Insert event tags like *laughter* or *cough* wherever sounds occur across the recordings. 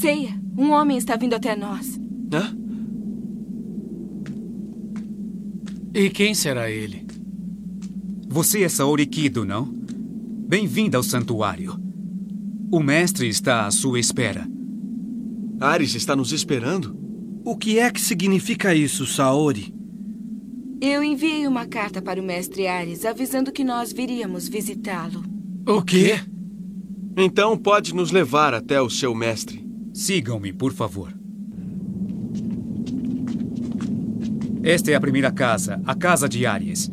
Ceia, um homem está vindo até nós. Hã? E quem será ele? Você é Saori Kido, não? Bem-vinda ao santuário. O mestre está à sua espera. Ares está nos esperando? O que é que significa isso, Saori? Eu enviei uma carta para o mestre Ares avisando que nós viríamos visitá-lo. O quê? Então pode nos levar até o seu mestre. Sigam-me, por favor. Esta é a primeira casa, a casa de Ares.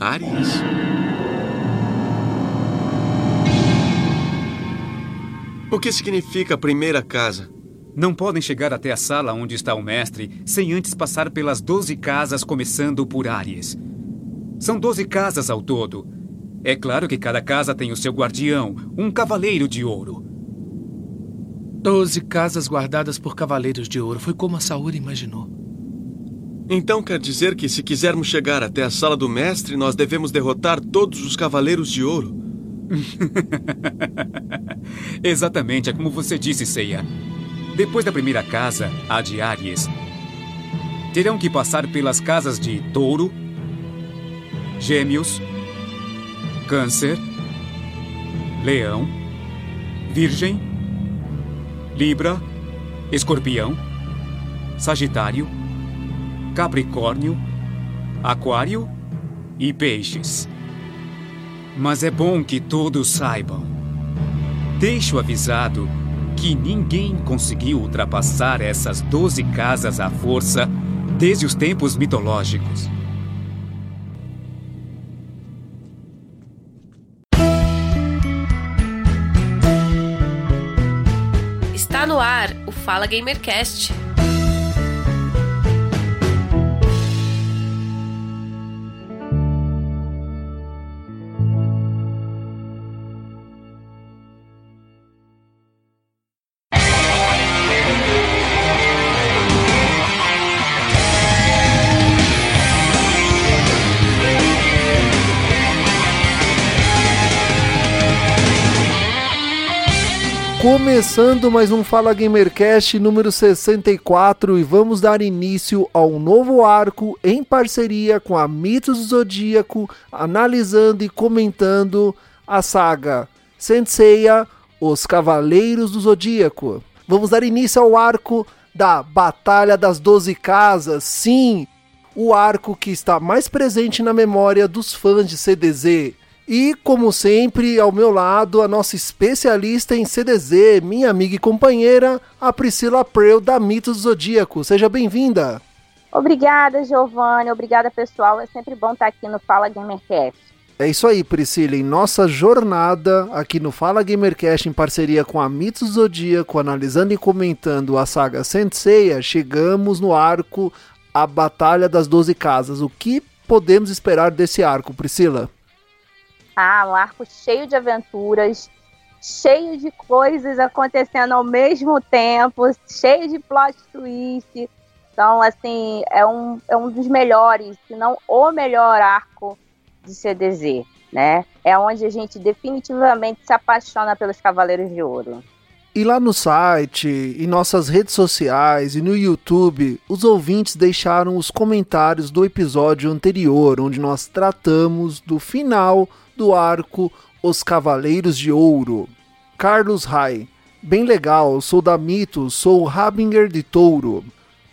Ares? O que significa a primeira casa? Não podem chegar até a sala onde está o mestre sem antes passar pelas doze casas, começando por Ares. São doze casas ao todo. É claro que cada casa tem o seu guardião, um cavaleiro de ouro. Doze casas guardadas por cavaleiros de ouro. Foi como a Saori imaginou. Então quer dizer que se quisermos chegar até a sala do mestre, nós devemos derrotar todos os cavaleiros de ouro? *laughs* Exatamente, é como você disse, Seiya. Depois da primeira casa, a de Aries, terão que passar pelas casas de Touro, Gêmeos, Câncer, Leão, Virgem, Libra, Escorpião, Sagitário, Capricórnio, Aquário e Peixes. Mas é bom que todos saibam. Deixo avisado que ninguém conseguiu ultrapassar essas doze casas à força desde os tempos mitológicos. Fala Gamercast. Começando mais um Fala Gamercast número 64 e vamos dar início ao novo arco em parceria com a Mitos do Zodíaco, analisando e comentando a saga Senseiya, Os Cavaleiros do Zodíaco. Vamos dar início ao arco da Batalha das Doze Casas, sim, o arco que está mais presente na memória dos fãs de CDZ. E, como sempre, ao meu lado, a nossa especialista em CDZ, minha amiga e companheira, a Priscila Preu, da Mitos Zodíaco. Seja bem-vinda! Obrigada, Giovanni. Obrigada, pessoal. É sempre bom estar aqui no Fala Gamercast. É isso aí, Priscila. Em nossa jornada aqui no Fala Gamercast, em parceria com a Mitos Zodíaco, analisando e comentando a saga Senseiya, chegamos no arco A Batalha das Doze Casas. O que podemos esperar desse arco, Priscila? Ah, um arco cheio de aventuras, cheio de coisas acontecendo ao mesmo tempo, cheio de plot twist. Então, assim, é um, é um dos melhores, se não o melhor arco de CDZ, né? É onde a gente definitivamente se apaixona pelos Cavaleiros de Ouro. E lá no site, em nossas redes sociais e no YouTube, os ouvintes deixaram os comentários do episódio anterior, onde nós tratamos do final do arco Os Cavaleiros de Ouro. Carlos Rai. Bem legal, sou da Mitos, sou Rabinger de Touro.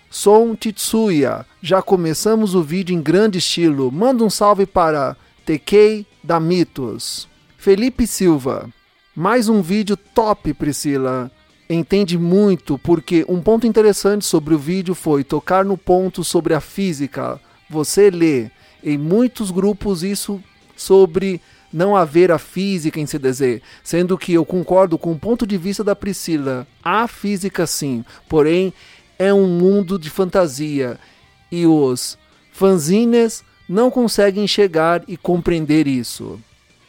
Sou um Titsuya. Já começamos o vídeo em grande estilo. Manda um salve para TK da Mitos. Felipe Silva. Mais um vídeo top, Priscila. Entende muito, porque um ponto interessante sobre o vídeo foi tocar no ponto sobre a física. Você lê em muitos grupos isso sobre não haver a física em CDZ, sendo que eu concordo com o ponto de vista da Priscila. Há física sim, porém é um mundo de fantasia e os fanzines não conseguem chegar e compreender isso.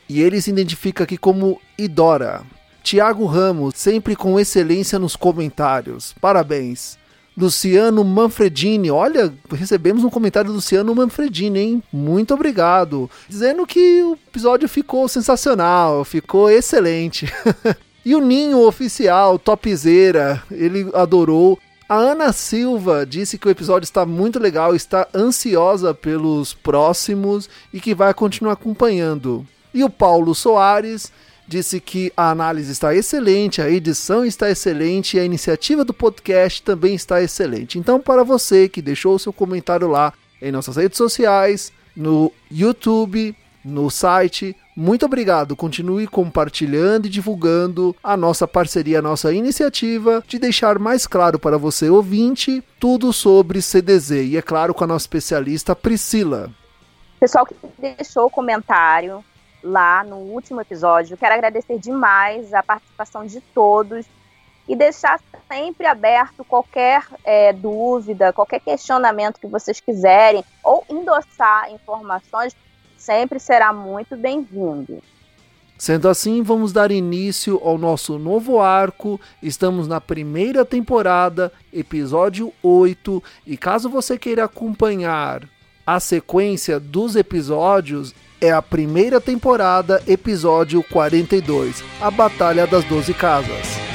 E ele se identifica aqui como Idora. Tiago Ramos, sempre com excelência nos comentários. Parabéns. Luciano Manfredini, olha, recebemos um comentário do Luciano Manfredini, hein? Muito obrigado. Dizendo que o episódio ficou sensacional, ficou excelente. *laughs* E o Ninho Oficial, topzera, ele adorou. A Ana Silva disse que o episódio está muito legal, está ansiosa pelos próximos e que vai continuar acompanhando. E o Paulo Soares disse que a análise está excelente, a edição está excelente e a iniciativa do podcast também está excelente. Então, para você que deixou seu comentário lá em nossas redes sociais, no YouTube, no site, muito obrigado. Continue compartilhando e divulgando a nossa parceria, a nossa iniciativa de deixar mais claro para você, ouvinte, tudo sobre CDZ. E é claro, com a nossa especialista Priscila. Pessoal que deixou o comentário, lá no último episódio. Quero agradecer demais a participação de todos e deixar sempre aberto qualquer é, dúvida, qualquer questionamento que vocês quiserem ou endossar informações, sempre será muito bem-vindo. Sendo assim, vamos dar início ao nosso novo arco. Estamos na primeira temporada, episódio 8, e caso você queira acompanhar a sequência dos episódios, é a primeira temporada, episódio 42 A Batalha das Doze Casas.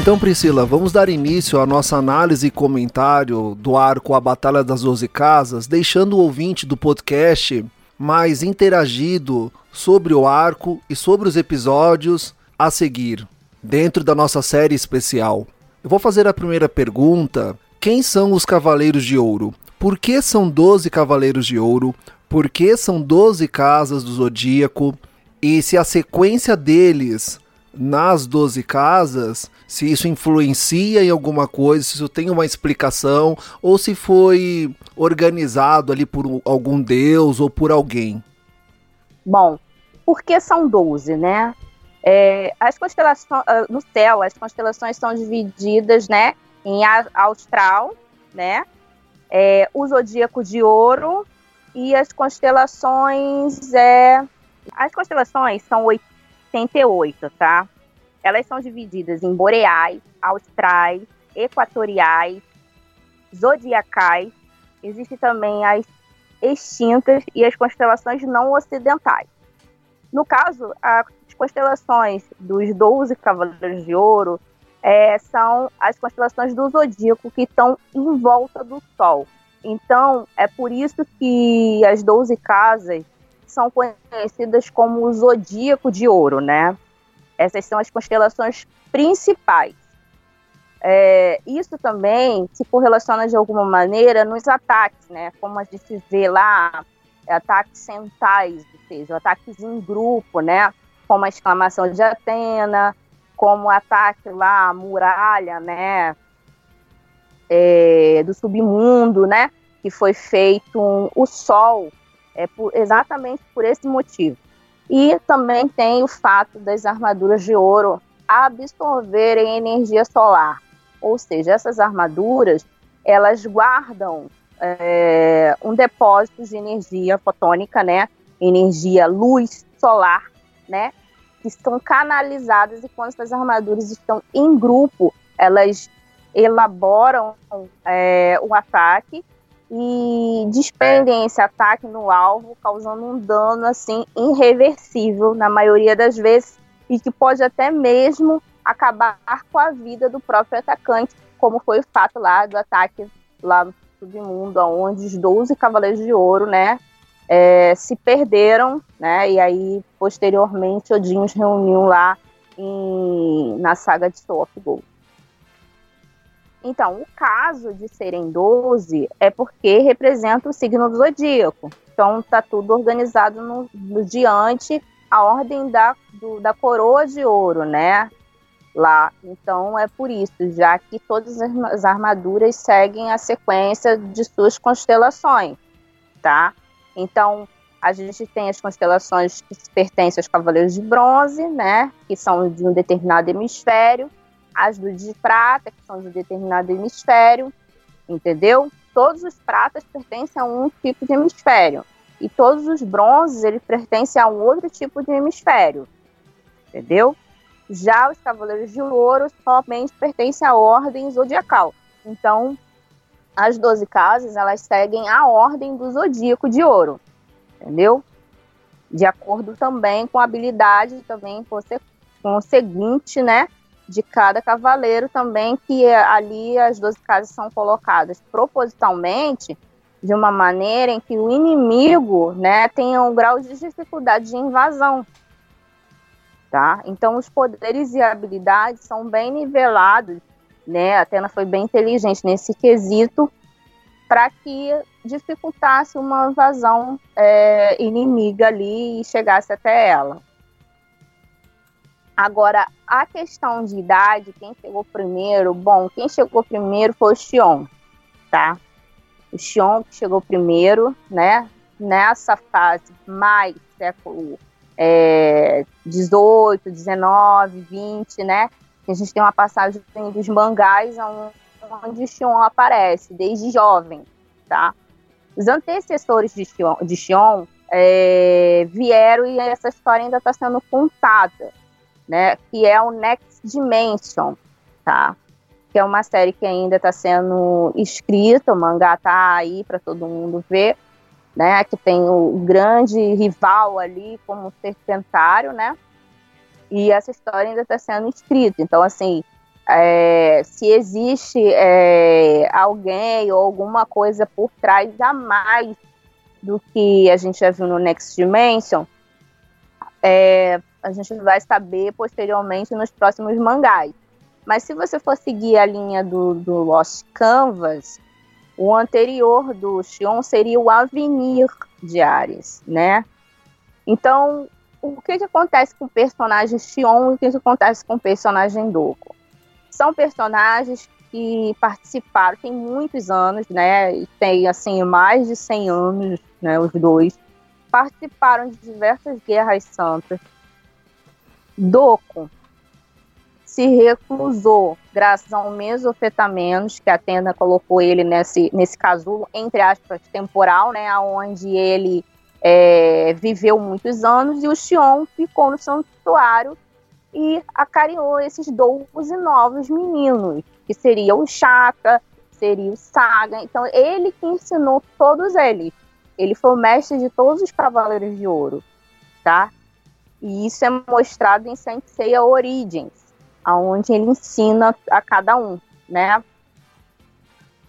Então, Priscila, vamos dar início à nossa análise e comentário do arco A Batalha das Doze Casas, deixando o ouvinte do podcast mais interagido sobre o arco e sobre os episódios a seguir, dentro da nossa série especial. Eu vou fazer a primeira pergunta: quem são os Cavaleiros de Ouro? Por que são 12 Cavaleiros de Ouro? Por que são 12 casas do Zodíaco? E se a sequência deles nas 12 casas, se isso influencia em alguma coisa, se isso tem uma explicação, ou se foi organizado ali por algum deus ou por alguém. Bom, por que são 12, né? É, as constelações ah, no céu, as constelações são divididas, né, em austral, né, é, o zodíaco de ouro e as constelações é, as constelações são 78, tá? Elas são divididas em boreais, austrais, equatoriais, zodiacais. Existem também as extintas e as constelações não ocidentais. No caso, as constelações dos 12 Cavaleiros de Ouro é, são as constelações do zodíaco que estão em volta do Sol. Então, é por isso que as 12 casas são conhecidas como o zodíaco de ouro, né? Essas são as constelações principais. É, isso também se correlaciona de alguma maneira nos ataques, né? Como a gente vê lá, ataques centais, ou seja, ataques em grupo, né? Como a exclamação de Atena, como o ataque lá à muralha, né? É, do submundo, né? Que foi feito um, o Sol é por, exatamente por esse motivo. E também tem o fato das armaduras de ouro absorverem energia solar. Ou seja, essas armaduras, elas guardam é, um depósito de energia fotônica, né? Energia luz solar, né? Que estão canalizadas e quando essas armaduras estão em grupo, elas elaboram é, o ataque e despendem esse ataque no alvo, causando um dano assim irreversível na maioria das vezes e que pode até mesmo acabar com a vida do próprio atacante, como foi o fato lá do ataque lá no submundo, onde os 12 Cavaleiros de Ouro, né, é, se perderam, né, e aí posteriormente Odin os reuniu lá em, na saga de Soul of Gold. Então, o caso de serem 12 é porque representa o signo do zodíaco. Então, está tudo organizado no, no, diante a ordem da, do, da coroa de ouro, né? Lá. Então, é por isso, já que todas as armaduras seguem a sequência de suas constelações, tá? Então, A gente tem as constelações que pertencem aos Cavaleiros de Bronze, né? Que são de um determinado hemisfério. As do de prata, que são de determinado hemisfério. Entendeu? Todos os pratas pertencem a um tipo de hemisfério. E todos os bronzes, eles pertencem a um outro tipo de hemisfério. Entendeu? Já os Cavaleiros de Ouro somente pertencem à ordem zodiacal. Então, as 12 casas, elas seguem a ordem do zodíaco de ouro entendeu? De acordo também com a habilidade também com o seguinte, né? De cada cavaleiro também, que ali as 12 casas são colocadas propositalmente de uma maneira em que o inimigo, né, tenha um grau de dificuldade de invasão, tá? Então os poderes e habilidades são bem nivelados, né? A Atena foi bem inteligente nesse quesito para que dificultasse uma invasão é, inimiga ali e chegasse até ela. Agora, a questão de idade, quem chegou primeiro? Bom, quem chegou primeiro foi o Xion, tá? O Xion chegou primeiro, né? Nessa fase mais século é, 18, 19, 20, né? A gente tem uma passagem dos mangás onde Xion aparece, desde jovem, tá? Os antecessores de Xion, de Xion é, vieram e essa história ainda está sendo contada, né? Que é o Next Dimension, tá? Que é uma série que ainda está sendo escrita, o mangá tá aí para todo mundo ver, né? Que tem o grande rival ali como serpentário, né? E essa história ainda está sendo escrita. Então, assim, é, se existe é, alguém ou alguma coisa por trás a mais do que a gente já viu no Next Dimension, é, a gente vai saber posteriormente nos próximos mangás. Mas se você for seguir a linha do, do Lost Canvas, o anterior do Xion seria o Avenir de Ares, né? Então, o que, que acontece com o personagem Xion e o que, que acontece com o personagem Doko? São personagens que participaram, tem muitos anos, né? Tem, assim, mais de 100 anos, né? Os dois. Participaram de diversas guerras santas. Doku se reclusou graças a um mesofetamenos, que a Tenda colocou ele nesse, nesse casulo, entre aspas, temporal, né? Onde ele é, viveu muitos anos, e o Xion ficou no santuário e acarinhou esses 12 novos meninos, que seria o Chaka, seria o Saga. Então, ele que ensinou todos eles. Ele foi o mestre de todos os Cavaleiros de Ouro, tá? E isso é mostrado em Sensei Origins, aonde ele ensina a cada um, né?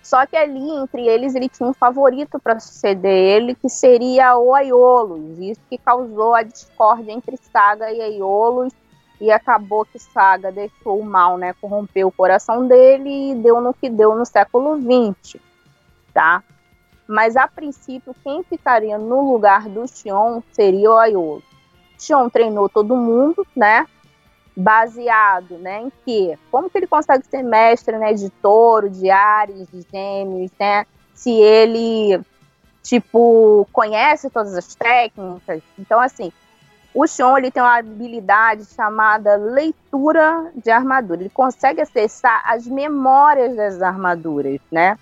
Só que ali, entre eles, ele tinha um favorito para suceder ele, que seria o Aiolos. Isso que causou a discórdia entre Saga e Aiolos, e acabou que Saga deixou o mal, né, corrompeu o coração dele e deu no que deu no século XX, tá? Mas a princípio, quem ficaria no lugar do Xion seria o Aiolo. Xion treinou todo mundo, né? Baseado, né, em que? Como que ele consegue ser mestre, né, de touro, de ares, de gêmeos, né? Se ele, tipo, conhece todas as técnicas. Então, assim, o Xion ele tem uma habilidade chamada leitura de armadura. Ele consegue acessar as memórias das armaduras, né?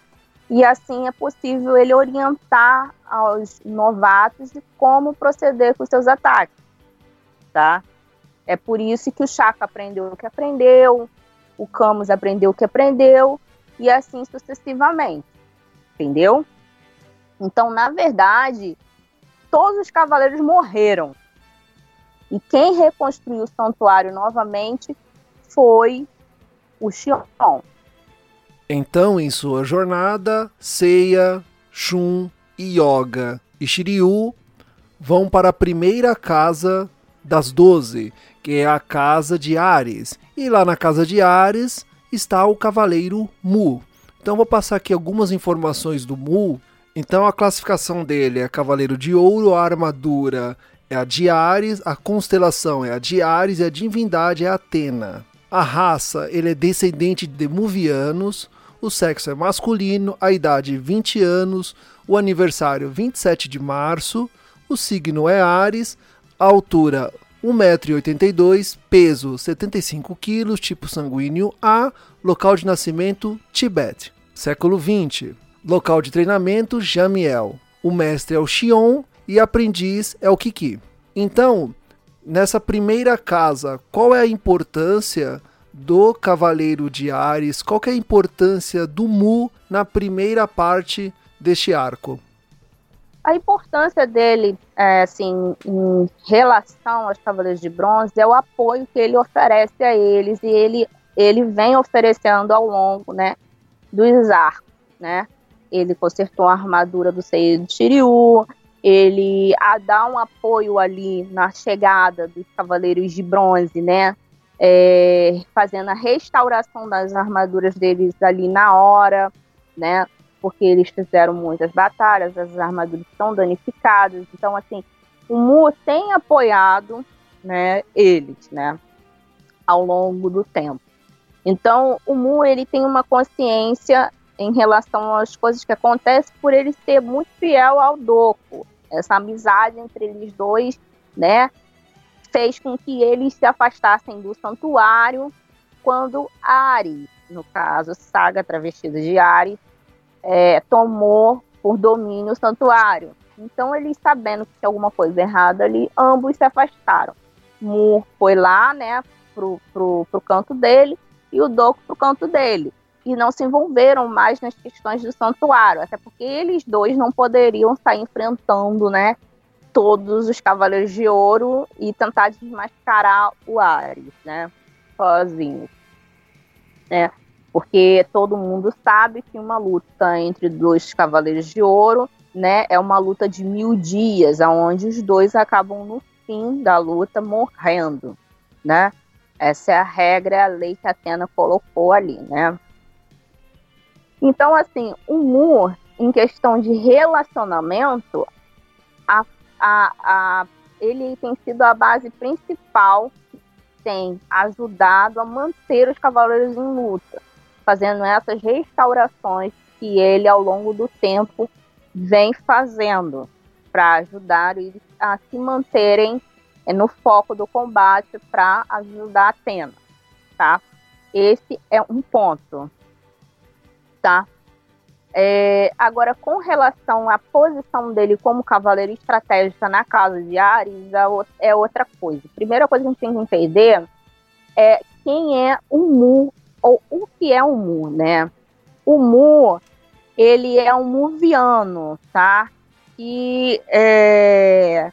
E assim é possível ele orientar aos novatos de como proceder com seus ataques, tá? É por isso que o Chaka aprendeu o que aprendeu, o Camus aprendeu o que aprendeu, e assim sucessivamente, entendeu? Então, na verdade, todos os cavaleiros morreram, e quem reconstruiu o santuário novamente foi o Xion. Então, em sua jornada, Seiya, Shun, Yoga e Shiryu vão para a primeira casa das doze, que é a casa de Ares. E lá na casa de Ares está o cavaleiro Mu. Então vou passar aqui algumas informações do Mu. Então a classificação dele é cavaleiro de ouro, a armadura é a de Ares, a constelação é a de Ares e a divindade é a Atena. A raça, ele é descendente de Demuvianos, o sexo é masculino, a idade 20 anos, o aniversário 27 de março, O signo é Ares, altura 1,82m, peso 75 kg, tipo sanguíneo A, local de nascimento Tibete. Século 20. Local de treinamento Jamiel. O mestre é o Xion e aprendiz é o Kiki. Então, nessa primeira casa, qual é a importância do Cavaleiro de Ares? Qual é a importância do Mu na primeira parte deste arco? A importância dele, é, assim, em relação aos Cavaleiros de Bronze é o apoio que ele oferece a eles e ele, ele vem oferecendo ao longo, né, dos arcos, né? Ele consertou a armadura do Seiya de Shiryu, ele dá um apoio ali na chegada dos Cavaleiros de Bronze, né? É, fazendo a restauração das armaduras deles ali na hora, né? Porque eles fizeram muitas batalhas, as armaduras estão danificadas. Então, assim, o Mu tem apoiado né, eles, né, ao longo do tempo. Então, o Mu ele tem uma consciência em relação às coisas que acontecem por ele ser muito fiel ao Doku. Essa amizade entre eles dois, né, fez com que eles se afastassem do santuário quando Ari, no caso, Saga travestida de Ari, é, tomou por domínio o santuário. Então, eles sabendo que tinha alguma coisa errada ali, ambos se afastaram. Mu foi lá, né, pro, pro, pro canto dele, e o Doku pro canto dele. E não se envolveram mais nas questões do santuário, até porque eles dois não poderiam sair enfrentando, né, todos os Cavaleiros de Ouro e tentar desmascarar o Ares, né, sozinhos. Né? Porque todo mundo sabe que uma luta entre dois cavaleiros de ouro, né, é uma luta de mil dias, aonde os dois acabam no fim da luta morrendo, né? Essa é a regra, a lei que a Atena colocou ali, né? Então, assim, o Mu, em questão de relacionamento, a, a, a, ele tem sido a base principal tem ajudado a manter os cavaleiros em luta fazendo essas restaurações que ele, ao longo do tempo, vem fazendo para ajudar eles a se manterem é, no foco do combate para ajudar Atena, tá? Esse é um ponto, tá? É, agora, com relação à posição dele como cavaleiro estratégico na casa de Ares, é outra coisa. Primeira coisa que a gente tem que entender é quem é o Mu ou o que é o Mu, né? O Mu, ele é um muviano, tá? Que é,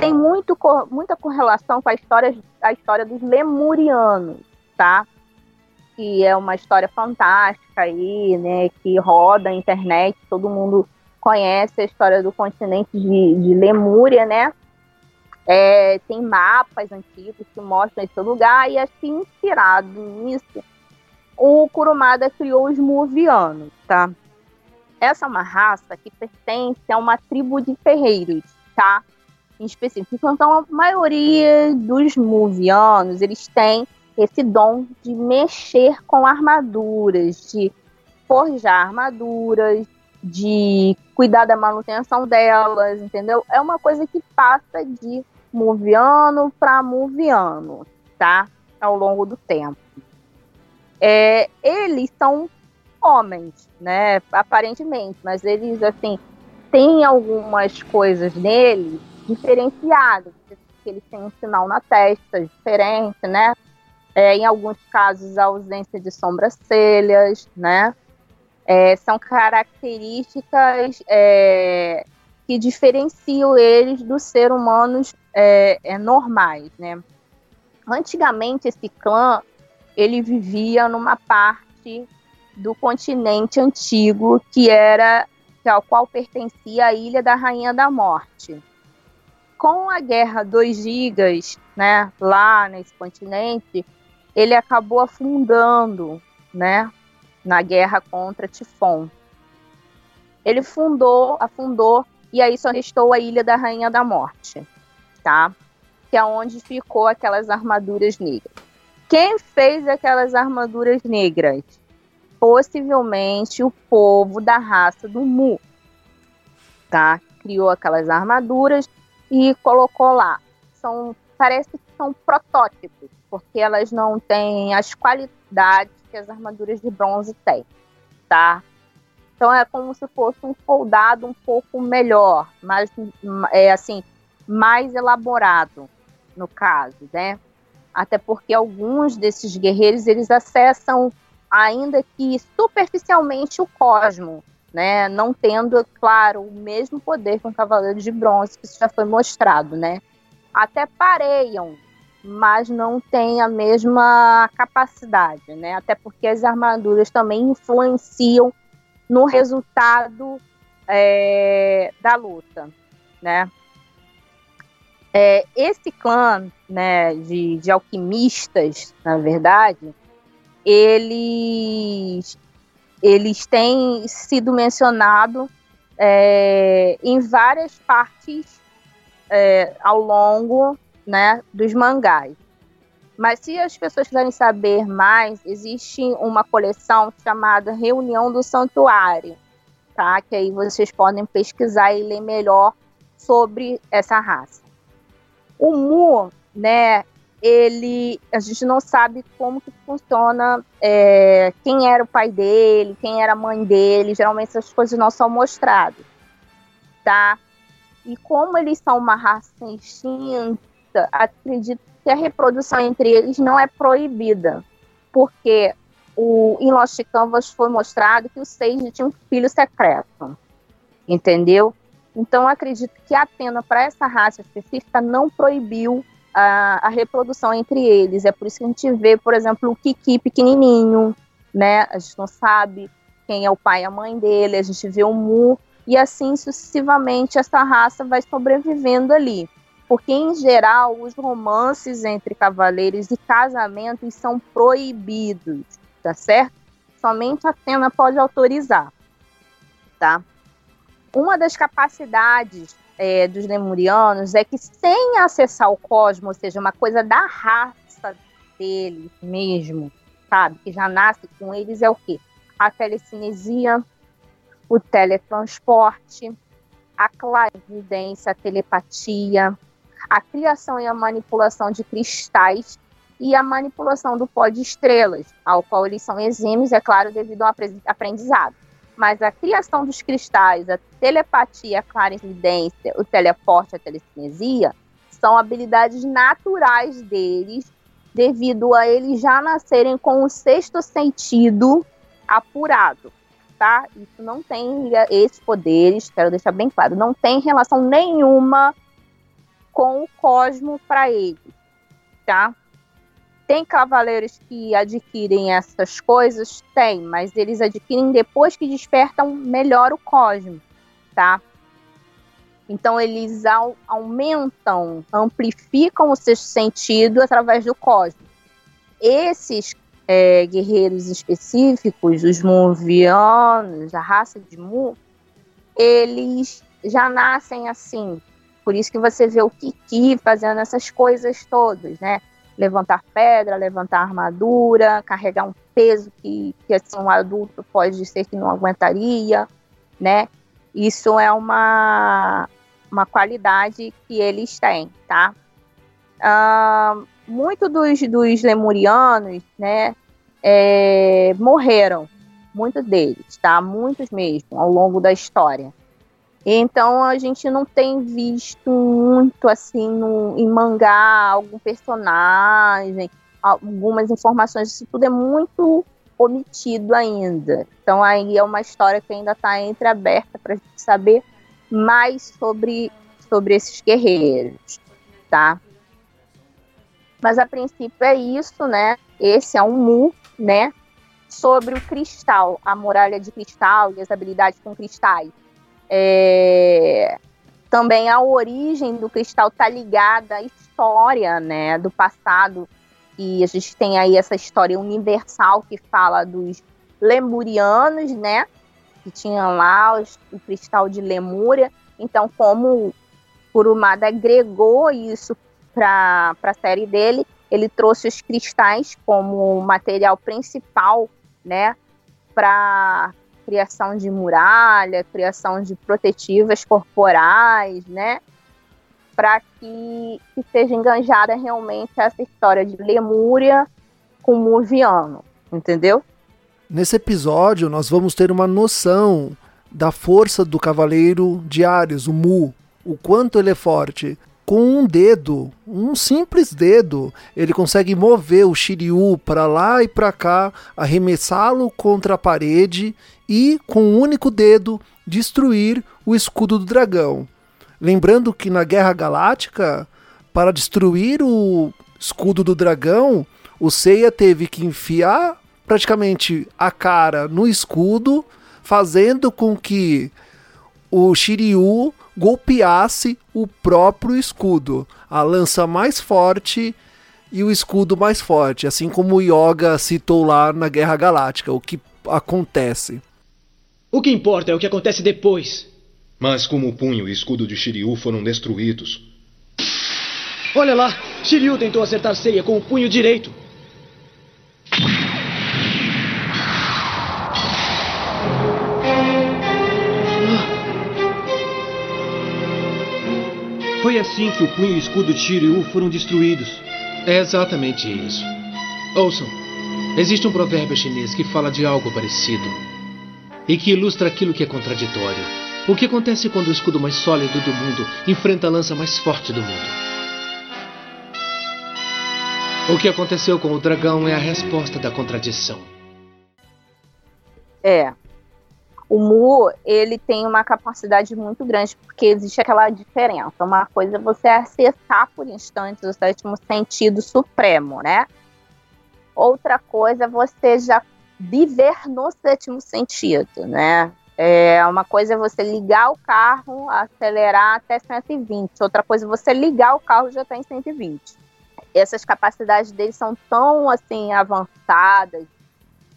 tem muito, muita correlação com a história, a história dos lemurianos, tá? Que é uma história fantástica aí, né? Que roda a internet, todo mundo conhece a história do continente de, de Lemúria, né? É, tem mapas antigos que mostram esse lugar, e assim, inspirado nisso, o Kurumada criou os Movianos, tá? Essa é uma raça que pertence a uma tribo de ferreiros, tá? Em específico. Então, a maioria dos Movianos, eles têm esse dom de mexer com armaduras, de forjar armaduras, de cuidar da manutenção delas, entendeu? É uma coisa que passa de moviano para moviano, tá? Ao longo do tempo. É, eles são homens, né? Aparentemente, mas eles, assim, têm algumas coisas neles diferenciadas. Eles têm um sinal na testa diferente, né? É, em alguns casos, a ausência de sobrancelhas, né? É, são características é, que diferenciam eles dos seres humanos é, é, normais, né? Antigamente esse clã ele vivia numa parte do continente antigo que era ao qual pertencia a Ilha da Rainha da Morte. Com a Guerra dos Gigas, né, lá nesse continente, ele acabou afundando, né, na guerra contra Tifon. Ele fundou, afundou e aí só restou a Ilha da Rainha da Morte, tá? Que é onde ficou aquelas armaduras negras. Quem fez aquelas armaduras negras? Possivelmente o povo da raça do Mu, tá? criou aquelas armaduras e colocou lá. São, parece que são protótipos, porque elas não têm as qualidades que as armaduras de bronze têm, tá? Então é como se fosse um soldado um pouco melhor, mais é assim, mais elaborado no caso, né? Até porque alguns desses guerreiros eles acessam ainda que superficialmente o cosmo, né? Não tendo, claro, o mesmo poder que um cavaleiro de bronze, que isso já foi mostrado, né? Até pareiam, mas não têm a mesma capacidade, né? Até porque as armaduras também influenciam no resultado é, da luta, né? É, esse clã né, de, de alquimistas, na verdade, eles, eles têm sido mencionados é, em várias partes é, ao longo né, dos mangás. Mas se as pessoas quiserem saber mais, existe uma coleção chamada Reunião do Santuário, tá? Que aí vocês podem pesquisar e ler melhor sobre essa raça. O Mu, né? Ele, a gente não sabe como que funciona, é, quem era o pai dele, quem era a mãe dele. Geralmente essas coisas não são mostradas, tá? E como eles são uma raça extinta, acredito que a reprodução entre eles não é proibida, porque o, em Lost Canvas foi mostrado que o Sage tinha um filho secreto, entendeu? Então acredito que a Atena, para essa raça específica, não proibiu a, a, reprodução entre eles. É por isso que a gente vê, por exemplo, o Kiki pequenininho, né? A gente não sabe quem é o pai e a mãe dele, a gente vê o Mu, e assim sucessivamente essa raça vai sobrevivendo ali porque em geral os romances entre cavaleiros e casamentos são proibidos, tá certo? Somente a Atena pode autorizar, tá? Uma das capacidades é, dos lemurianos é que sem acessar o cosmos, ou seja, uma coisa da raça deles mesmo, sabe? Que já nasce com eles é o quê? A telecinesia, o teletransporte, a clarividência, a telepatia, a criação e a manipulação de cristais e a manipulação do pó de estrelas, ao qual eles são exímios, é claro, devido ao aprendizado. Mas a criação dos cristais, a telepatia, a clarividência, o teleporte, a telecinesia, são habilidades naturais deles, devido a eles já nascerem com o sexto sentido apurado, tá? Isso não tem esses poderes, quero deixar bem claro, não tem relação nenhuma com o cosmo para ele, tá? Tem cavaleiros que adquirem essas coisas? Tem, mas eles adquirem depois que despertam melhor o cosmo, tá? Então eles aumentam, amplificam o sexto sentido através do cosmo. Esses é, guerreiros específicos, os Muvianos, a raça de Mu, eles já nascem assim, por isso que você vê o Kiki fazendo essas coisas todas, né? Levantar pedra, levantar armadura, carregar um peso que, que assim, um adulto pode ser que não aguentaria, né? Isso é uma, uma qualidade que eles têm, tá? Uh, muito dos, dos lemurianos, né, é, morreram, muitos deles, tá? Muitos mesmo, ao longo da história. Então a gente não tem visto muito assim no, em mangá algum personagem, algumas informações, isso tudo é muito omitido ainda. Então aí é uma história que ainda está entreaberta para a gente saber mais sobre, sobre esses guerreiros, tá? Mas a princípio é isso, né? Esse é um mu, né? Sobre o cristal, a muralha de cristal e as habilidades com cristais. É, também a origem do cristal está ligada à história, né, do passado. E a gente tem aí essa história universal que fala dos lemurianos, né, que tinham lá os, o cristal de Lemúria. Então, como Kurumada agregou isso para a série dele, ele trouxe os cristais como material principal, né, para criação de muralha, criação de protetivas corporais, né? Para que, que seja enganjada realmente essa história de Lemúria com Muviano, entendeu? Nesse episódio, nós vamos ter uma noção da força do Cavaleiro de Ares, o Mu, o quanto ele é forte. Com um dedo, um simples dedo, ele consegue mover o Shiryu para lá e para cá, arremessá-lo contra a parede e, com um único dedo, destruir o escudo do dragão. Lembrando que na Guerra Galáctica, para destruir o escudo do dragão, o Seiya teve que enfiar praticamente a cara no escudo, fazendo com que o Shiryu golpeasse o próprio escudo, a lança mais forte e o escudo mais forte, assim como o Yoga citou lá na Guerra Galáctica, o que acontece. O que importa é o que acontece depois. Mas como o punho e o escudo de Shiryu foram destruídos. Olha lá, Shiryu tentou acertar Seiya com o punho direito. Foi assim que o punho e o escudo de Shiryu foram destruídos. É exatamente isso. Ouçam, existe um provérbio chinês que fala de algo parecido e que ilustra aquilo que é contraditório. O que acontece quando o escudo mais sólido do mundo enfrenta a lança mais forte do mundo? O que aconteceu com o dragão é a resposta da contradição. É, o Mu, ele tem uma capacidade muito grande, porque existe aquela diferença. Uma coisa é você acessar por instantes o sétimo sentido supremo, né? Outra coisa é você já viver no sétimo sentido, né? É, uma coisa é você ligar o carro, acelerar até 120. Outra coisa é você ligar o carro já está em 120. Essas capacidades dele são tão assim avançadas,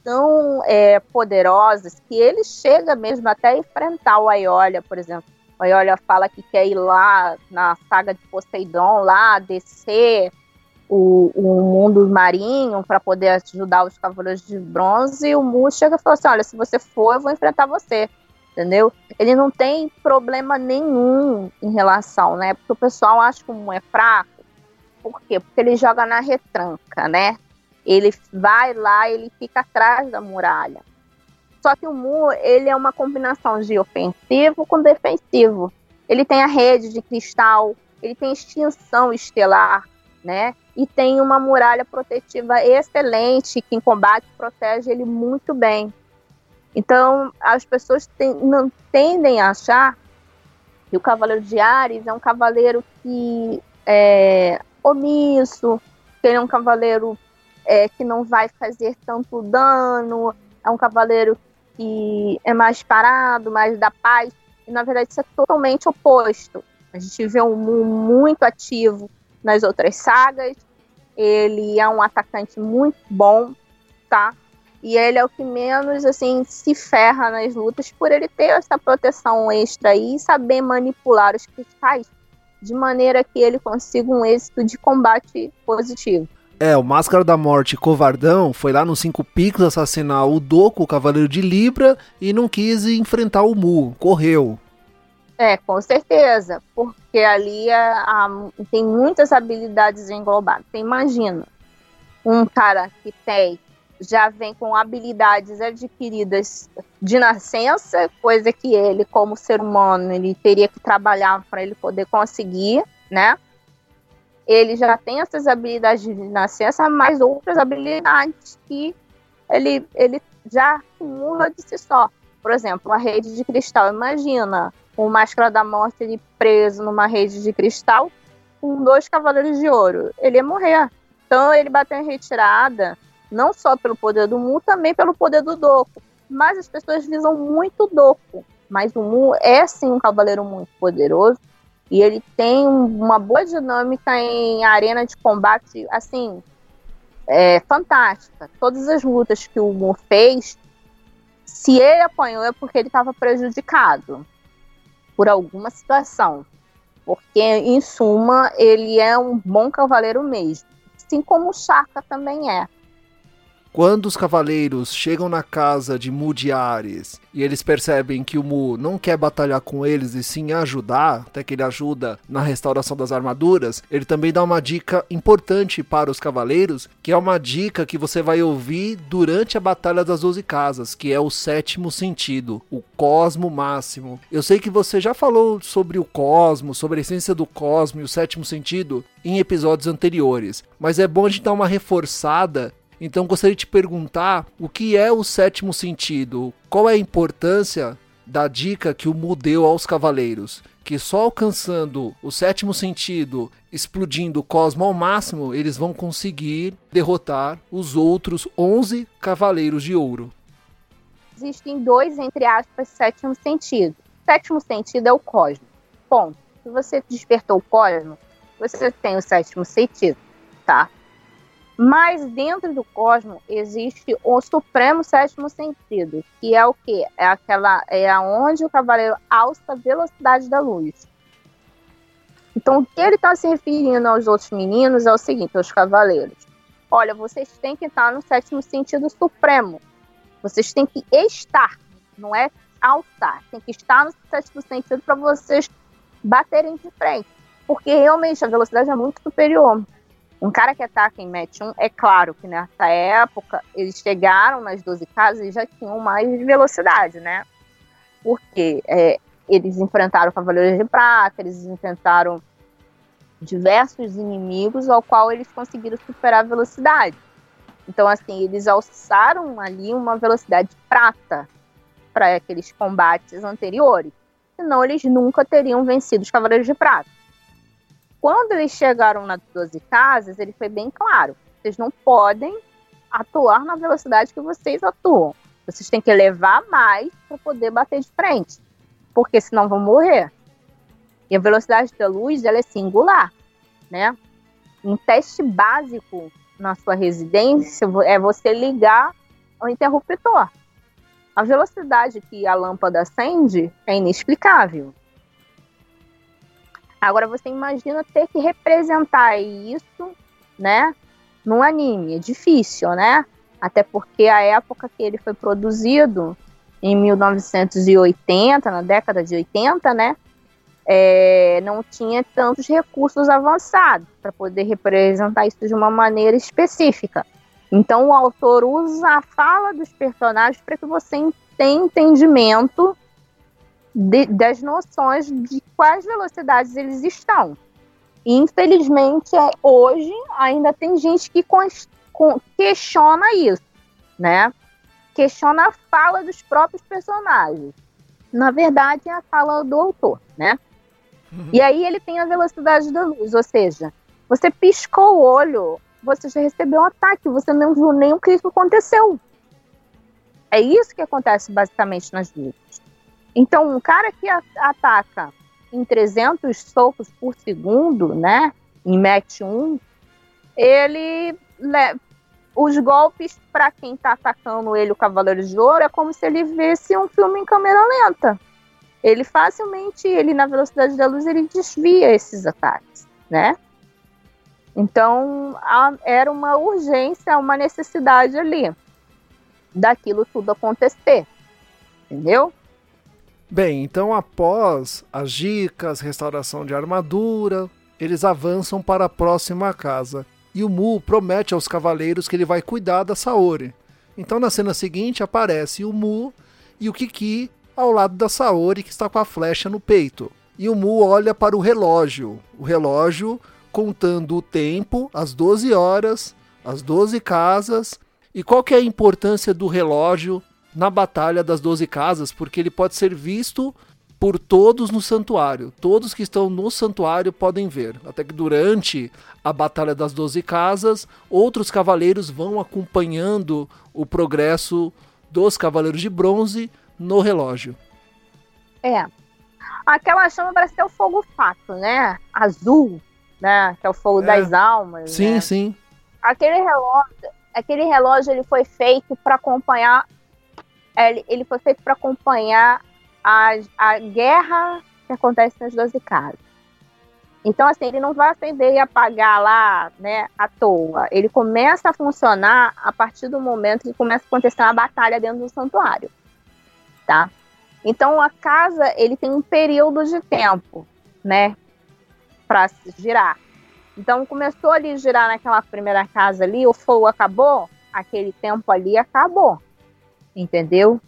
tão é, poderosas que ele chega mesmo até enfrentar o Aiolia, por exemplo. O Aiolia fala que quer ir lá na saga de Poseidon, lá descer o, o mundo marinho para poder ajudar os Cavaleiros de Bronze. E o Mu chega e fala assim: Olha, se você for, eu vou enfrentar você. Entendeu? Ele não tem problema nenhum em relação, né? Porque o pessoal acha que o Mu é fraco. Por quê? Porque ele joga na retranca, né? Ele vai lá, ele fica atrás da muralha. Só que o Mu, ele é uma combinação de ofensivo com defensivo. Ele tem a rede de cristal, ele tem extinção estelar, né? E tem uma muralha protetiva excelente que em combate protege ele muito bem. Então, as pessoas tem, não tendem a achar que o Cavaleiro de Ares é um cavaleiro que é omisso, que ele é um cavaleiro é, que não vai fazer tanto dano, é um cavaleiro que é mais parado, mais da paz. E na verdade isso é totalmente oposto. A gente vê um Mu muito ativo nas outras sagas. Ele é um atacante muito bom, tá? E ele é o que menos assim se ferra nas lutas por ele ter essa proteção extra aí e saber manipular os cristais de maneira que ele consiga um êxito de combate positivo. É, o Máscara da Morte covardão foi lá nos Cinco Picos assassinar o Doku, o Cavaleiro de Libra, e não quis enfrentar o Mu, correu. É, com certeza, porque ali a, a, tem muitas habilidades englobadas. Você imagina, um cara que tem, já vem com habilidades adquiridas de nascença, coisa que ele, como ser humano, ele teria que trabalhar para ele poder conseguir, né? Ele já tem essas habilidades de nascença, mas outras habilidades que ele, ele já acumula de si só. Por exemplo, a rede de cristal. Imagina o Máscara da Morte ele preso numa rede de cristal com dois Cavaleiros de Ouro. Ele ia morrer. Então ele bateu em retirada, não só pelo poder do Mu, também pelo poder do Doku. Mas as pessoas visam muito o Doku. Mas o Mu é sim um cavaleiro muito poderoso e ele tem uma boa dinâmica em arena de combate, assim, é, fantástica. Todas as lutas que o Mu fez, se ele apanhou é porque ele estava prejudicado por alguma situação. Porque, em suma, ele é um bom cavaleiro mesmo. Assim como o Shaka também é. Quando os cavaleiros chegam na casa de Mu de Ares e eles percebem que o Mu não quer batalhar com eles e sim ajudar, até que ele ajuda na restauração das armaduras, ele também dá uma dica importante para os cavaleiros, que é uma dica que você vai ouvir durante a Batalha das Doze Casas, que é o sétimo sentido, o cosmo máximo. Eu sei que você já falou sobre o cosmo, sobre a essência do cosmo e o sétimo sentido em episódios anteriores, mas é bom a gente dar uma reforçada então gostaria de te perguntar o que é o sétimo sentido? Qual é a importância da dica que o Mu deu aos cavaleiros? Que só alcançando o sétimo sentido, explodindo o cosmo ao máximo, eles vão conseguir derrotar os outros 11 cavaleiros de ouro. Existem dois, entre aspas, sétimo sentido. O sétimo sentido é o cosmo. Ponto. Se você despertou o cosmo, você tem o sétimo sentido, tá? Mas dentro do cosmos existe o supremo sétimo sentido, que é o que? É aquela é aonde o cavaleiro alça a velocidade da luz. Então o que ele está se referindo aos outros meninos é o seguinte, aos cavaleiros. Olha, vocês têm que estar no sétimo sentido supremo. Vocês têm que estar, não é alçar. Tem que estar no sétimo sentido para vocês baterem de frente. Porque realmente a velocidade é muito superior. Um cara que ataca em match 1, é claro que nessa época eles chegaram nas 12 casas e já tinham mais velocidade, né? Porque é, eles enfrentaram Cavaleiros de Prata, eles enfrentaram diversos inimigos ao qual eles conseguiram superar a velocidade. Então, assim, eles alçaram ali uma velocidade prata para aqueles combates anteriores. Senão, eles nunca teriam vencido os Cavaleiros de Prata. Quando eles chegaram nas 12 casas, ele foi bem claro: vocês não podem atuar na velocidade que vocês atuam. Vocês têm que levar mais para poder bater de frente, porque senão vão morrer. E a velocidade da luz ela é singular, né? Um teste básico na sua residência é você ligar o interruptor. A velocidade que a lâmpada acende é inexplicável. Agora você imagina ter que representar isso, né, num anime. É difícil, né? Até porque a época que ele foi produzido, em 1980, na década de 80, né, é, não tinha tantos recursos avançados para poder representar isso de uma maneira específica. Então o autor usa a fala dos personagens para que você tenha entendimento de, das noções de quais velocidades eles estão. Infelizmente, é, hoje ainda tem gente que questiona isso, né? Questiona a fala dos próprios personagens. Na verdade, é a fala do autor, né? Uhum. E aí ele tem a velocidade da luz, ou seja, você piscou o olho, você já recebeu um ataque, você não viu nem o que aconteceu. É isso que acontece basicamente nas lutas. Então, um cara que ataca em 300 socos por segundo, né, em match 1, ele os golpes para quem está atacando ele, o Cavaleiro de Ouro, é como se ele visse um filme em câmera lenta. Ele facilmente, ele na velocidade da luz, ele desvia esses ataques, né? Então, a, era uma urgência, uma necessidade ali daquilo tudo acontecer, entendeu? Bem, então após as dicas, restauração de armadura, eles avançam para a próxima casa. E o Mu promete aos cavaleiros que ele vai cuidar da Saori. Então na cena seguinte aparece o Mu e o Kiki ao lado da Saori que está com a flecha no peito. E o Mu olha para o relógio, o relógio contando o tempo, as 12 horas, as 12 casas. E qual que é a importância do relógio na Batalha das Doze Casas, porque ele pode ser visto por todos no santuário. Todos que estão no santuário podem ver. Até que durante a Batalha das Doze Casas, outros cavaleiros vão acompanhando o progresso dos Cavaleiros de Bronze no relógio. É. Aquela chama parece ter o fogo fato, né? Azul, né? Que é o fogo é. das almas. Sim, né? sim. Aquele relógio, aquele relógio ele foi feito para acompanhar ele, ele foi feito para acompanhar a, a guerra que acontece nas 12 casas. Então, assim, ele não vai acender e apagar lá, né, à toa. Ele começa a funcionar a partir do momento que começa a acontecer uma batalha dentro do santuário, tá? Então, a casa, ele tem um período de tempo, né, para girar. Então, começou ali a girar naquela primeira casa ali, o fogo acabou, aquele tempo ali acabou, entendeu?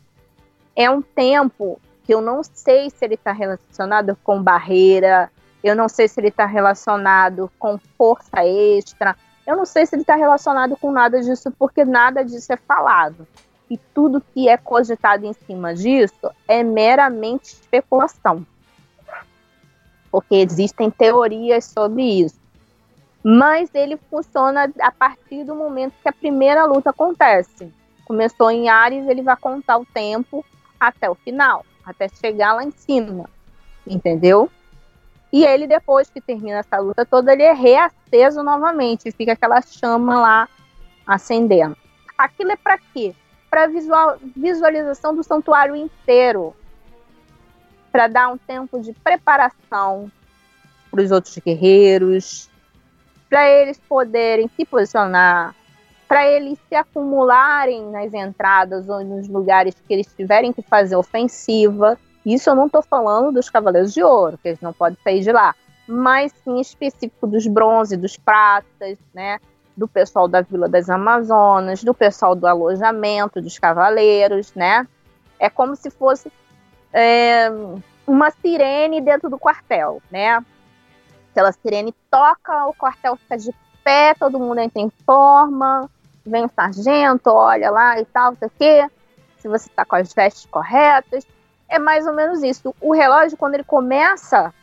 É um tempo que eu não sei se ele está relacionado com barreira, eu não sei se ele está relacionado com força extra. Eu não sei se ele está relacionado com nada disso, porque nada disso é falado. E tudo que é cogitado em cima disso é meramente especulação. Porque existem teorias sobre isso. Mas ele funciona a partir do momento que a primeira luta acontece. Começou em Ares, ele vai contar o tempo até o final, até chegar lá em cima. Entendeu? E ele, depois que termina essa luta toda, ele é reaceso novamente. Fica aquela chama lá acendendo. Aquilo é para quê? Para visual, visualização do santuário inteiro. Para dar um tempo de preparação para os outros guerreiros. Para eles poderem se posicionar. Para eles se acumularem nas entradas ou nos lugares que eles tiverem que fazer ofensiva isso eu não estou falando dos Cavaleiros de Ouro, que eles não podem sair de lá, mas sim específico dos bronze, dos pratas, né? Do pessoal da Vila das Amazonas, do pessoal do alojamento, dos cavaleiros, né? É como se fosse é, uma sirene dentro do quartel, né? Aquela sirene toca, o quartel fica de pé, todo mundo entra em forma, vem o sargento, olha lá e tal, não sei o quê, se você está com as vestes corretas, é mais ou menos isso. O relógio, quando ele começa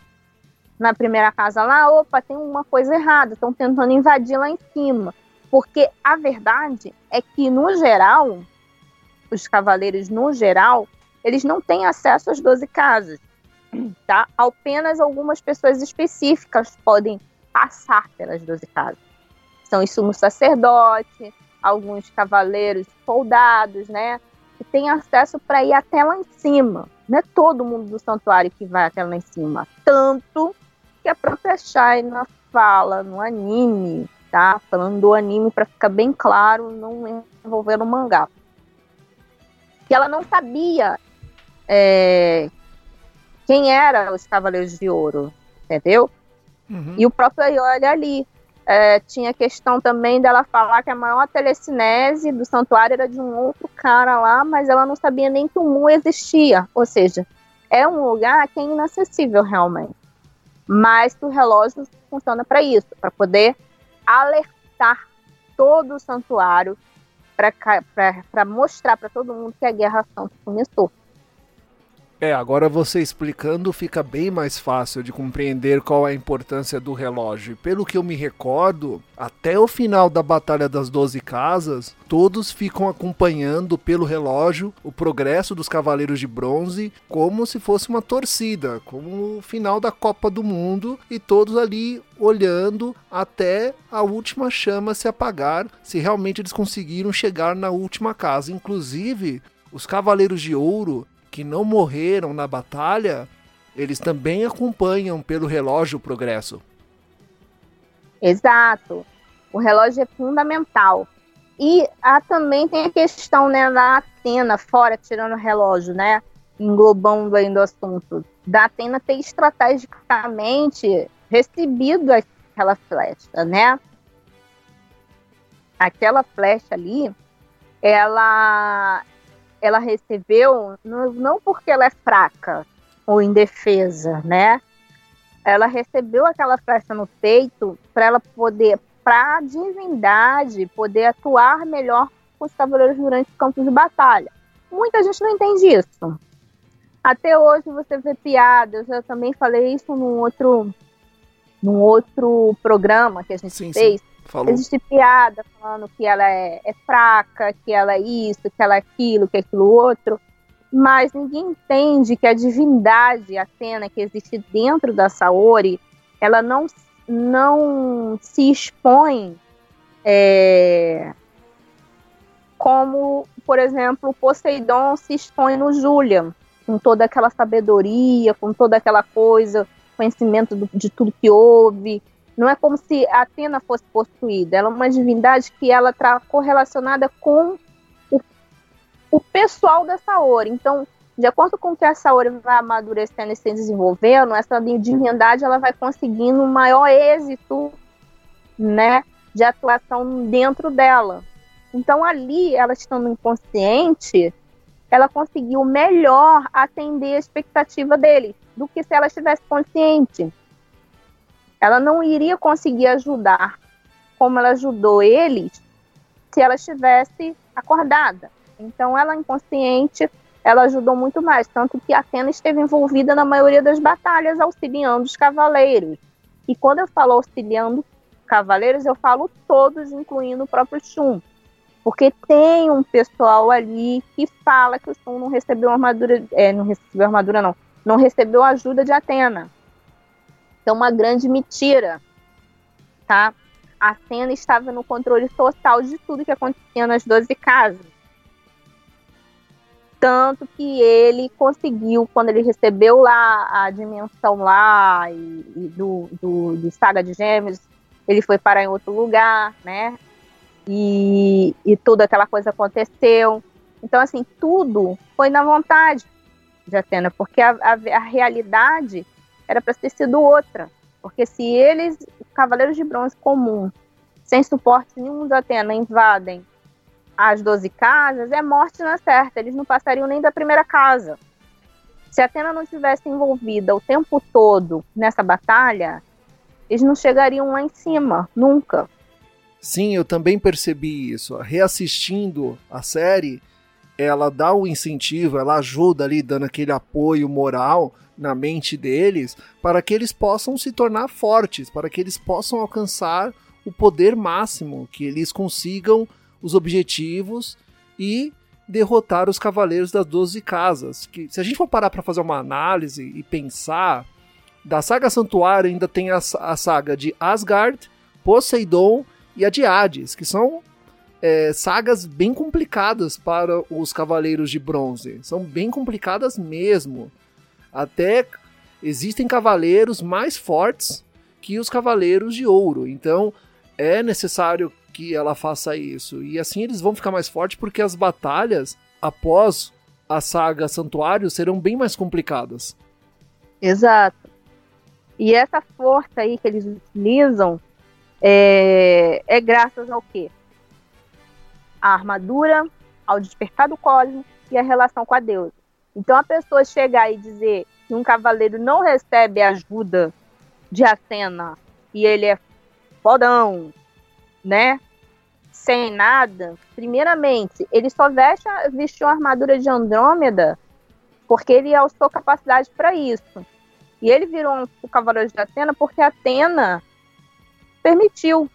na primeira casa lá, opa, tem uma coisa errada, estão tentando invadir lá em cima. Porque a verdade é que, no geral, os cavaleiros, no geral, eles não têm acesso às 12 casas. Tá? Apenas algumas pessoas específicas podem passar pelas 12 casas. São os sumos sacerdotes, alguns cavaleiros soldados, né? Que têm acesso para ir até lá em cima. Não é todo mundo do santuário que vai até lá em cima. Tanto que a própria Shaina fala no anime, tá? Falando do anime para ficar bem claro, não envolvendo o mangá. Que ela não sabia é, quem eram os Cavaleiros de Ouro, entendeu? Uhum. E o próprio Ayoli ali. É, tinha questão também dela falar que a maior telecinese do santuário era de um outro cara lá, mas ela não sabia nem que o Mu existia. Ou seja, é um lugar que é inacessível realmente. Mas o relógio funciona para isso, para poder alertar todo o santuário, para mostrar para todo mundo que a Guerra Santa começou. É, agora você explicando fica bem mais fácil de compreender qual é a importância do relógio. Pelo que eu me recordo, até o final da Batalha das Doze Casas, todos ficam acompanhando pelo relógio o progresso dos Cavaleiros de Bronze como se fosse uma torcida, como o final da Copa do Mundo, e todos ali olhando até a última chama se apagar, se realmente eles conseguiram chegar na última casa. Inclusive, os Cavaleiros de Ouro que não morreram na batalha, eles também acompanham pelo relógio o progresso. Exato. O relógio é fundamental. E há, também tem a questão né, da Atena, fora tirando o relógio, né? Englobando ainda o assunto. Da Atena ter estrategicamente recebido aquela flecha, né? Aquela flecha ali, ela ela recebeu não porque ela é fraca ou indefesa, né? Ela recebeu aquela flecha no peito para ela poder, para a divindade, poder atuar melhor com os cavaleiros durante os campos de batalha. Muita gente não entende isso. Até hoje você vê piadas, eu também falei isso num outro, num outro programa que a gente sim, fez. Sim Falou. Existe piada falando que ela é, é, fraca, que ela é isso, que ela é aquilo, que é aquilo outro. Mas ninguém entende que a divindade Atena que existe dentro da Saori, ela não, não se expõe é, como, por exemplo, Poseidon se expõe no Julian, com toda aquela sabedoria, com toda aquela coisa, conhecimento do, de tudo que houve. Não é como se a Atena fosse possuída. Ela é uma divindade que ela está correlacionada com o, o pessoal da Saori. Então, de acordo com que a Saori vai amadurecendo e se desenvolvendo, essa divindade ela vai conseguindo um maior êxito, né, de atuação dentro dela. Então ali, ela estando inconsciente, ela conseguiu melhor atender a expectativa dele do que se ela estivesse consciente. Ela não iria conseguir ajudar como ela ajudou eles se ela estivesse acordada. Então ela inconsciente ela ajudou muito mais, tanto que Atena esteve envolvida na maioria das batalhas, auxiliando os cavaleiros. E quando eu falo auxiliando cavaleiros, eu falo todos, incluindo o próprio Shun. Porque tem um pessoal ali que fala que o Shun não recebeu armadura, é, não recebeu armadura não, não recebeu ajuda de Atena. Então, uma grande mentira, tá? Atena estava no controle total de tudo que acontecia nas 12 casas. Tanto que ele conseguiu, quando ele recebeu lá a dimensão lá e, e do, do, do, Saga de Gêmeos, ele foi parar em outro lugar, né? E, e toda aquela coisa aconteceu. Então, assim, tudo foi na vontade de Atena, porque a, a, a realidade era para ter sido outra. Porque se eles, Cavaleiros de Bronze comum, sem suporte nenhum de Atena, invadem as 12 casas, é morte na certa. Eles não passariam nem da primeira casa. Se a Atena não tivesse envolvida o tempo todo nessa batalha, eles não chegariam lá em cima, nunca. Sim, eu também percebi isso. Reassistindo a série, ela dá o um incentivo, ela ajuda ali, dando aquele apoio moral na mente deles, para que eles possam se tornar fortes, para que eles possam alcançar o poder máximo, que eles consigam os objetivos e derrotar os cavaleiros das 12 casas. Que se a gente for parar para fazer uma análise e pensar, da saga Santuário ainda tem a, a saga de Asgard, Poseidon e a de Hades, que são é, sagas bem complicadas para os Cavaleiros de Bronze. São bem complicadas mesmo. Até existem cavaleiros mais fortes que os Cavaleiros de Ouro. Então é necessário que ela faça isso. E assim eles vão ficar mais fortes porque as batalhas após a saga Santuário serão bem mais complicadas. Exato. E essa força aí que eles utilizam é, é graças ao quê? A armadura, ao despertar do cosmos e a relação com a deusa. Então a pessoa chegar e dizer que um cavaleiro não recebe ajuda de Atena e ele é fodão, né? Sem nada, primeiramente, ele só veste, vestiu a armadura de Andrômeda porque ele alçou capacidade para isso. E ele virou um, o cavaleiro de Atena porque Atena permitiu.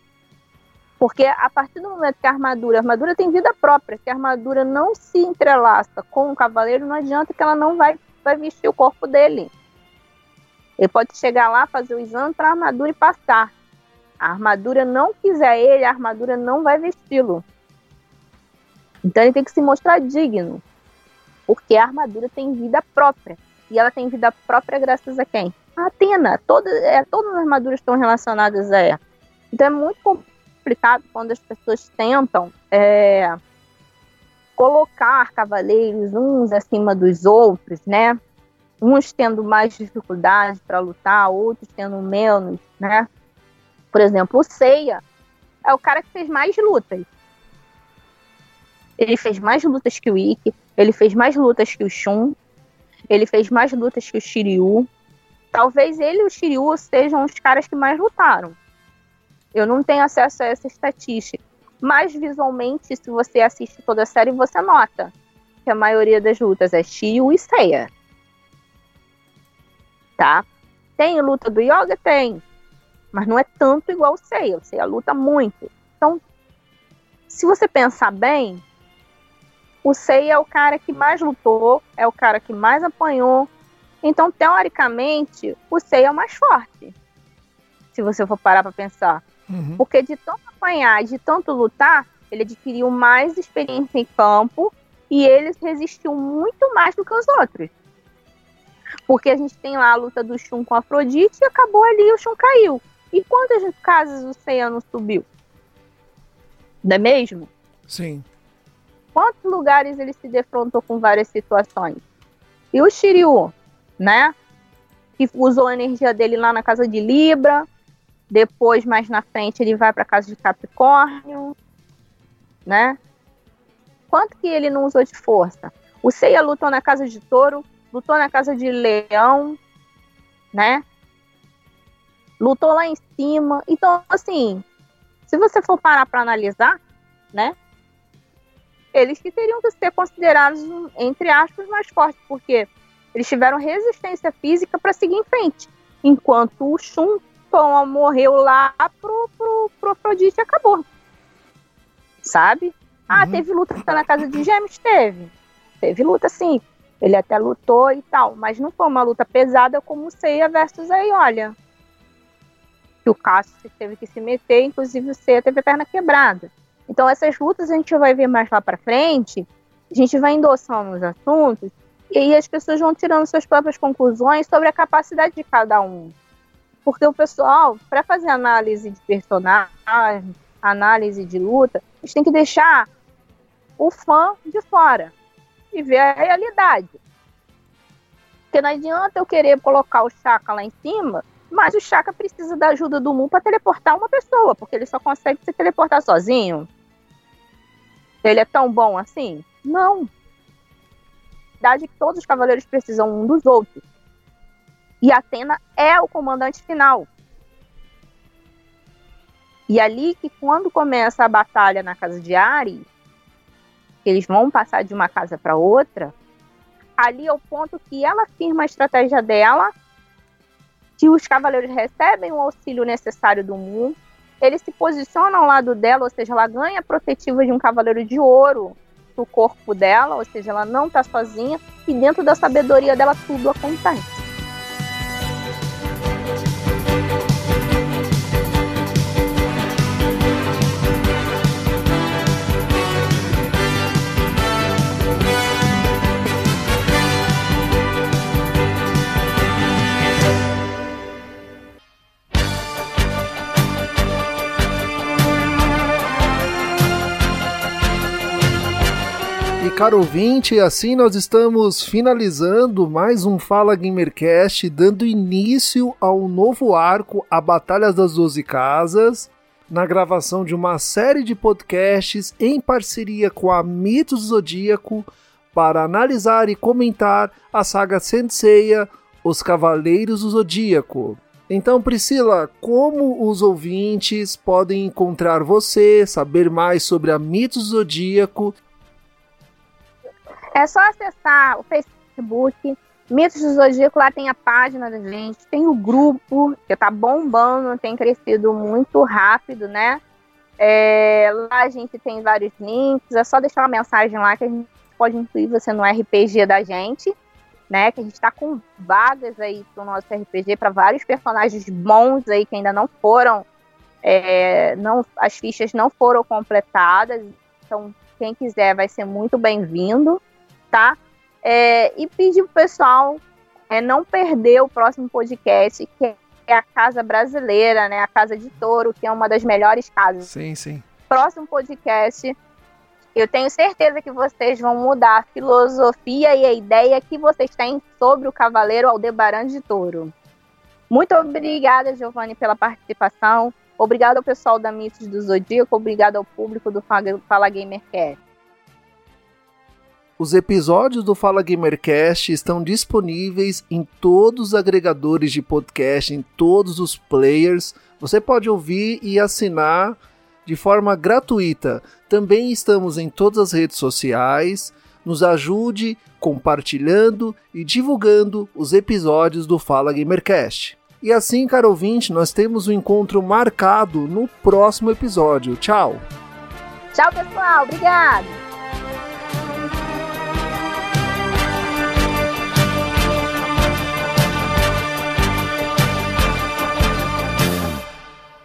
Porque a partir do momento que a armadura, a armadura tem vida própria, que a armadura não se entrelaça com o cavaleiro, não adianta que ela não vai, vai vestir o corpo dele. Ele pode chegar lá, fazer o exame para a armadura e passar a armadura não quiser ele, a armadura não vai vesti-lo. Então ele tem que se mostrar digno. Porque a armadura tem vida própria. E ela tem vida própria graças a quem? A Atena. Toda, é, todas as armaduras estão relacionadas a ela. Então é muito complicado quando as pessoas tentam é, colocar cavaleiros uns acima dos outros, né? Uns tendo mais dificuldade para lutar, outros tendo menos, né? Por exemplo, o Seiya é o cara que fez mais lutas. Ele fez mais lutas que o Ikki, ele fez mais lutas que o Shun, ele fez mais lutas que o Shiryu. Talvez ele e o Shiryu sejam os caras que mais lutaram. Eu não tenho acesso a essa estatística. Mas visualmente, se você assiste toda a série, você nota que a maioria das lutas é Shiryu e Seiya. Tá? Tem luta do Yoga? Tem mas não é tanto igual o Seiya. O Seiya luta muito. Então, se você pensar bem, o Seiya é o cara que mais lutou, é o cara que mais apanhou. Então, teoricamente, o Seiya é o mais forte. Se você for parar para pensar. Uhum. Porque de tanto apanhar, de tanto lutar, ele adquiriu mais experiência em campo e ele resistiu muito mais do que os outros. Porque a gente tem lá a luta do Shun com a Afrodite e acabou ali o Shun caiu. E quantas casas o Seiya não subiu? Não é mesmo? Sim. Quantos lugares ele se defrontou com várias situações? E o Shiryu, né? Que usou a energia dele lá na casa de Libra. Depois, mais na frente, ele vai para casa de Capricórnio, né? Quanto que ele não usou de força? O Seiya lutou na casa de Touro, lutou na casa de Leão, né? Lutou lá em cima. Então, assim, se você for parar para analisar, né? Eles que teriam que ser considerados, entre aspas, mais fortes, porque eles tiveram resistência física para seguir em frente. Enquanto o Shun Tom morreu lá pro, pro, pro Afrodite e acabou. Sabe? Ah, uhum. teve luta na casa de Gêmeos? Teve. Teve luta, sim. Ele até lutou e tal, mas não foi uma luta pesada como o Seiya versus aí, olha. Que o Cássio teve que se meter, inclusive o Seiya teve a perna quebrada. Então essas lutas a gente vai ver mais lá para frente, a gente vai endossando os assuntos e aí as pessoas vão tirando suas próprias conclusões sobre a capacidade de cada um. Porque o pessoal, para fazer análise de personagem, análise de luta, a gente tem que deixar o fã de fora e ver a realidade. Porque não adianta eu querer colocar o Chaka lá em cima, mas o Chaka precisa da ajuda do Mu para teleportar uma pessoa, porque ele só consegue se teleportar sozinho. Ele é tão bom assim? Não. A verdade é que todos os cavaleiros precisam um dos outros. E Atena é o comandante final. E ali que quando começa a batalha na casa de Ares, eles vão passar de uma casa para outra, ali é o ponto que ela firma a estratégia dela, que os cavaleiros recebem o auxílio necessário do mundo, eles se posicionam ao lado dela, ou seja, ela ganha a protetiva de um cavaleiro de ouro do corpo dela, ou seja, ela não está sozinha, e dentro da sabedoria dela tudo acontece. Caro ouvinte, assim nós estamos finalizando mais um Fala Gamercast, dando início ao novo arco, a Batalhas das Doze Casas, na gravação de uma série de podcasts em parceria com a Mitos do Zodíaco para analisar e comentar a saga Senseiya, Os Cavaleiros do Zodíaco. Então, Priscila, como os ouvintes podem encontrar você, saber mais sobre a Mitos Zodíaco é só acessar o Facebook, Mitos do Zodíaco, lá tem a página da gente, tem o grupo, que tá bombando, tem crescido muito rápido, né? É, lá a gente tem vários links, é só deixar uma mensagem lá que a gente pode incluir você no RPG da gente, né? Que a gente está com vagas aí pro nosso RPG para vários personagens bons aí que ainda não foram, é, não, as fichas não foram completadas, então quem quiser vai ser muito bem-vindo tá? É, e pedir pro pessoal é, não perder o próximo podcast, que é a Casa Brasileira, né? A Casa de Touro, que é uma das melhores casas. Sim, sim. Próximo podcast, eu tenho certeza que vocês vão mudar a filosofia e a ideia que vocês têm sobre o Cavaleiro Aldebaran de Touro. Muito obrigada, Giovanni, pela participação. Obrigado ao pessoal da Mitos do Zodíaco, obrigado ao público do Fala Gamercast. Os episódios do Fala Gamercast estão disponíveis em todos os agregadores de podcast, em todos os players. Você pode ouvir e assinar de forma gratuita. Também estamos em todas as redes sociais. Nos ajude compartilhando e divulgando os episódios do Fala Gamercast. E assim, caro ouvinte, nós temos um encontro marcado no próximo episódio. Tchau! Tchau, pessoal. Obrigado!